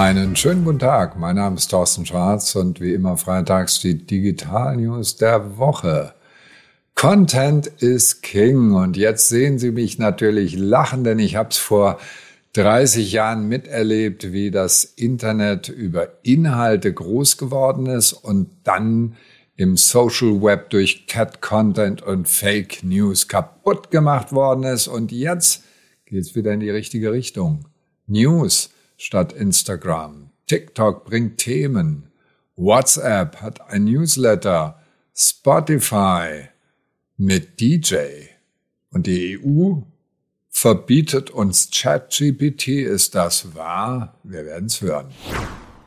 Einen schönen guten Tag. Mein Name ist Thorsten Schwarz und wie immer freitags die Digital News der Woche. Content is King und jetzt sehen Sie mich natürlich lachen, denn ich habe es vor 30 Jahren miterlebt, wie das Internet über Inhalte groß geworden ist und dann im Social Web durch Cat Content und Fake News kaputt gemacht worden ist und jetzt geht es wieder in die richtige Richtung. News statt Instagram. TikTok bringt Themen. WhatsApp hat ein Newsletter. Spotify mit DJ. Und die EU verbietet uns ChatGPT. Ist das wahr? Wir werden es hören.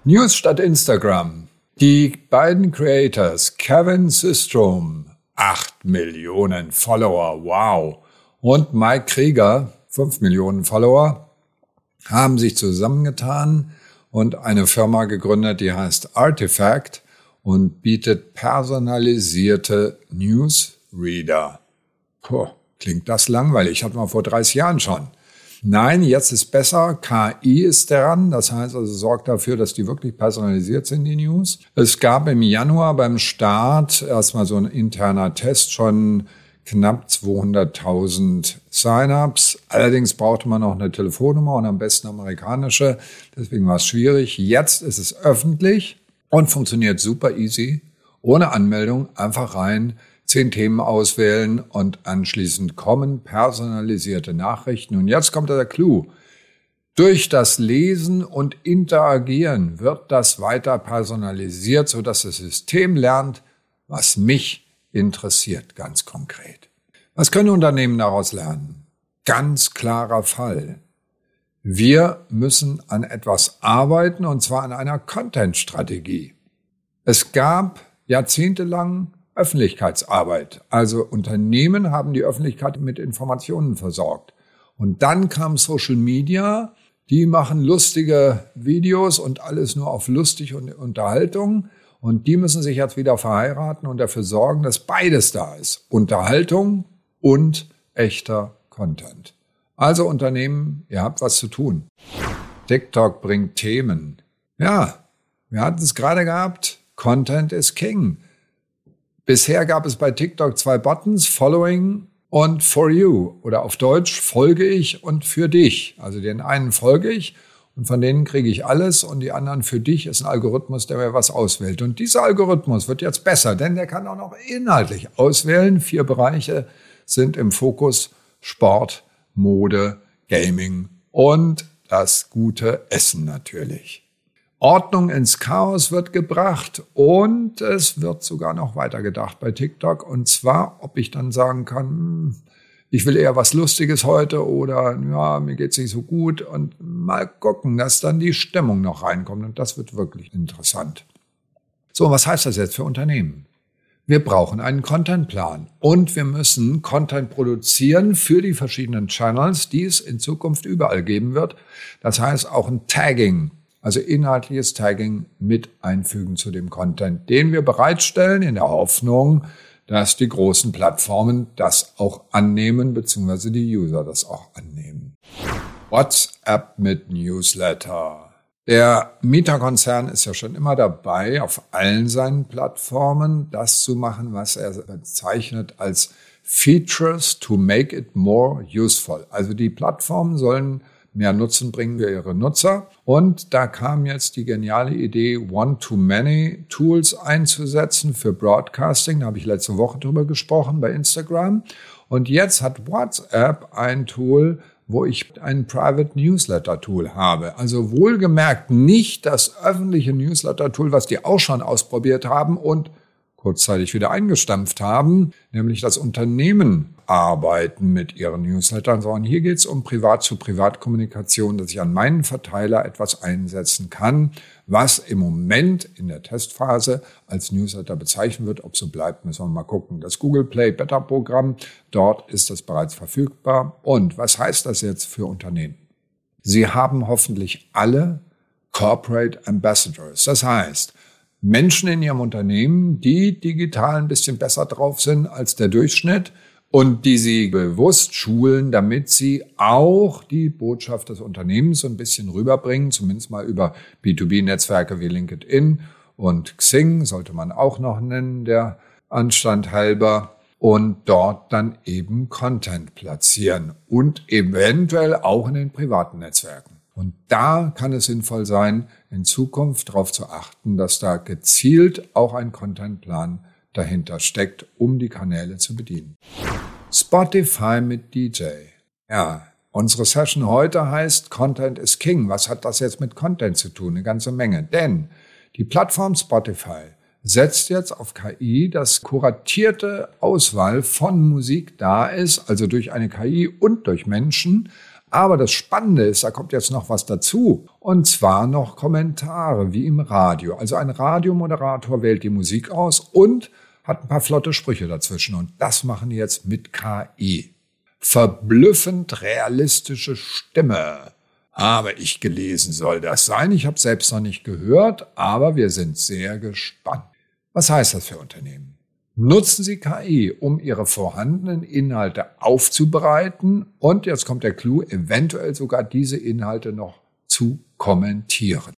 News statt Instagram. Die beiden Creators, Kevin Systrom, 8 Millionen Follower, wow, und Mike Krieger, 5 Millionen Follower, haben sich zusammengetan und eine Firma gegründet, die heißt Artifact und bietet personalisierte Newsreader. Puh, klingt das langweilig, hatten wir vor 30 Jahren schon. Nein, jetzt ist besser. KI ist daran. Das heißt also, sorgt dafür, dass die wirklich personalisiert sind, die News. Es gab im Januar beim Start erstmal so ein interner Test schon knapp 200.000 Sign-ups. Allerdings brauchte man noch eine Telefonnummer und am besten amerikanische. Deswegen war es schwierig. Jetzt ist es öffentlich und funktioniert super easy. Ohne Anmeldung einfach rein, zehn Themen auswählen und anschließend kommen personalisierte Nachrichten. Und jetzt kommt der Clou. Durch das Lesen und Interagieren wird das weiter personalisiert, sodass das System lernt, was mich interessiert, ganz konkret. Was können Unternehmen daraus lernen? Ganz klarer Fall. Wir müssen an etwas arbeiten, und zwar an einer Content-Strategie. Es gab jahrzehntelang Öffentlichkeitsarbeit. Also Unternehmen haben die Öffentlichkeit mit Informationen versorgt. Und dann kam Social Media, die machen lustige Videos und alles nur auf lustig und Unterhaltung. Und die müssen sich jetzt wieder verheiraten und dafür sorgen, dass beides da ist. Unterhaltung und echter Content. Also Unternehmen, ihr habt was zu tun. TikTok bringt Themen. Ja, wir hatten es gerade gehabt. Content is King. Bisher gab es bei TikTok zwei Buttons, Following und For You. Oder auf Deutsch folge ich und für dich. Also den einen folge ich und von denen kriege ich alles und die anderen für dich ist ein Algorithmus, der mir was auswählt. Und dieser Algorithmus wird jetzt besser, denn der kann auch noch inhaltlich auswählen. Vier Bereiche sind im Fokus Sport, Mode, Gaming und das gute Essen natürlich. Ordnung ins Chaos wird gebracht und es wird sogar noch weitergedacht bei TikTok. Und zwar, ob ich dann sagen kann, hm, ich will eher was Lustiges heute oder ja, mir geht's nicht so gut und mal gucken, dass dann die Stimmung noch reinkommt und das wird wirklich interessant. So, was heißt das jetzt für Unternehmen? Wir brauchen einen Contentplan und wir müssen Content produzieren für die verschiedenen Channels, die es in Zukunft überall geben wird. Das heißt auch ein Tagging, also inhaltliches Tagging mit einfügen zu dem Content, den wir bereitstellen in der Hoffnung, dass die großen Plattformen das auch annehmen, beziehungsweise die User das auch annehmen. WhatsApp mit Newsletter. Der Mieterkonzern ist ja schon immer dabei, auf allen seinen Plattformen das zu machen, was er bezeichnet als Features to make it more useful. Also die Plattformen sollen mehr Nutzen bringen für ihre Nutzer. Und da kam jetzt die geniale Idee, One-to-Many-Tools einzusetzen für Broadcasting. Da habe ich letzte Woche drüber gesprochen bei Instagram. Und jetzt hat WhatsApp ein Tool, wo ich ein Private Newsletter Tool habe. Also wohlgemerkt nicht das öffentliche Newsletter Tool, was die auch schon ausprobiert haben und kurzzeitig wieder eingestampft haben, nämlich das Unternehmen arbeiten mit ihren Newslettern, sondern hier geht es um Privat-zu-Privat-Kommunikation, dass ich an meinen Verteiler etwas einsetzen kann, was im Moment in der Testphase als Newsletter bezeichnet wird. Ob so bleibt, müssen wir mal gucken. Das Google Play Better Programm, dort ist das bereits verfügbar. Und was heißt das jetzt für Unternehmen? Sie haben hoffentlich alle Corporate Ambassadors. Das heißt, Menschen in ihrem Unternehmen, die digital ein bisschen besser drauf sind als der Durchschnitt und die Sie bewusst schulen, damit Sie auch die Botschaft des Unternehmens so ein bisschen rüberbringen, zumindest mal über B2B-Netzwerke wie LinkedIn und Xing, sollte man auch noch nennen, der Anstand halber und dort dann eben Content platzieren und eventuell auch in den privaten Netzwerken. Und da kann es sinnvoll sein, in Zukunft darauf zu achten, dass da gezielt auch ein Contentplan dahinter steckt, um die Kanäle zu bedienen. Spotify mit DJ. Ja, unsere Session heute heißt Content is King. Was hat das jetzt mit Content zu tun? Eine ganze Menge. Denn die Plattform Spotify setzt jetzt auf KI, dass kuratierte Auswahl von Musik da ist, also durch eine KI und durch Menschen. Aber das Spannende ist, da kommt jetzt noch was dazu. Und zwar noch Kommentare, wie im Radio. Also ein Radiomoderator wählt die Musik aus und hat ein paar flotte Sprüche dazwischen. Und das machen die jetzt mit KI. Verblüffend realistische Stimme habe ich gelesen, soll das sein. Ich habe selbst noch nicht gehört, aber wir sind sehr gespannt. Was heißt das für Unternehmen? Nutzen Sie KI, um Ihre vorhandenen Inhalte aufzubereiten und jetzt kommt der Clou, eventuell sogar diese Inhalte noch zu kommentieren.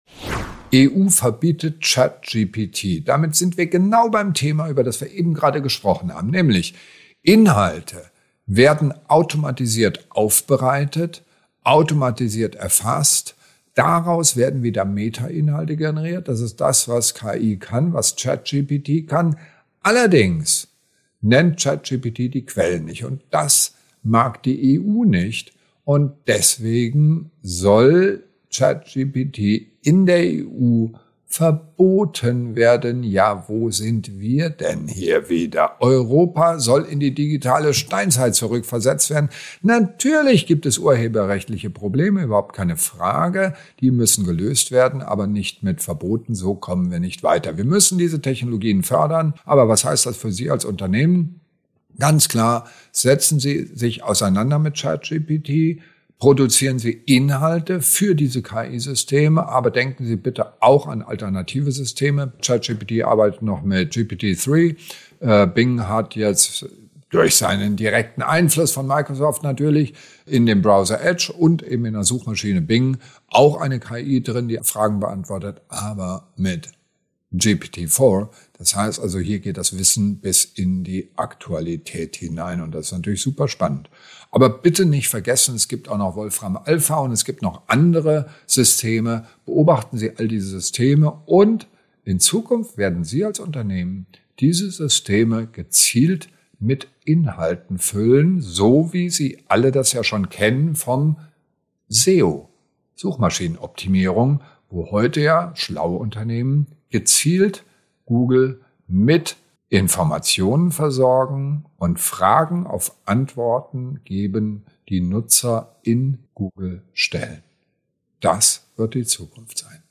EU verbietet ChatGPT. Damit sind wir genau beim Thema, über das wir eben gerade gesprochen haben, nämlich Inhalte werden automatisiert aufbereitet, automatisiert erfasst Daraus werden wieder Meta-Inhalte generiert. Das ist das, was KI kann, was ChatGPT kann. Allerdings nennt ChatGPT die Quellen nicht. Und das mag die EU nicht. Und deswegen soll ChatGPT in der EU verboten werden. Ja, wo sind wir denn hier wieder? Europa soll in die digitale Steinzeit zurückversetzt werden. Natürlich gibt es urheberrechtliche Probleme, überhaupt keine Frage. Die müssen gelöst werden, aber nicht mit Verboten. So kommen wir nicht weiter. Wir müssen diese Technologien fördern. Aber was heißt das für Sie als Unternehmen? Ganz klar, setzen Sie sich auseinander mit ChatGPT, produzieren Sie Inhalte für diese KI-Systeme, aber denken Sie bitte auch an alternative Systeme. ChatGPT arbeitet noch mit GPT-3. Äh, Bing hat jetzt durch seinen direkten Einfluss von Microsoft natürlich in dem Browser Edge und eben in der Suchmaschine Bing auch eine KI drin, die Fragen beantwortet, aber mit GPT-4. Das heißt also, hier geht das Wissen bis in die Aktualität hinein und das ist natürlich super spannend. Aber bitte nicht vergessen, es gibt auch noch Wolfram Alpha und es gibt noch andere Systeme. Beobachten Sie all diese Systeme und in Zukunft werden Sie als Unternehmen diese Systeme gezielt mit Inhalten füllen, so wie Sie alle das ja schon kennen vom SEO, Suchmaschinenoptimierung, wo heute ja schlaue Unternehmen gezielt Google mit Informationen versorgen und Fragen auf Antworten geben, die Nutzer in Google stellen. Das wird die Zukunft sein.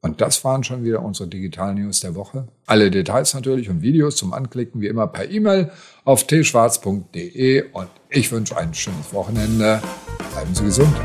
Und das waren schon wieder unsere Digital News der Woche. Alle Details natürlich und Videos zum Anklicken wie immer per E-Mail auf tschwarz.de und ich wünsche ein schönes Wochenende. Bleiben Sie gesund.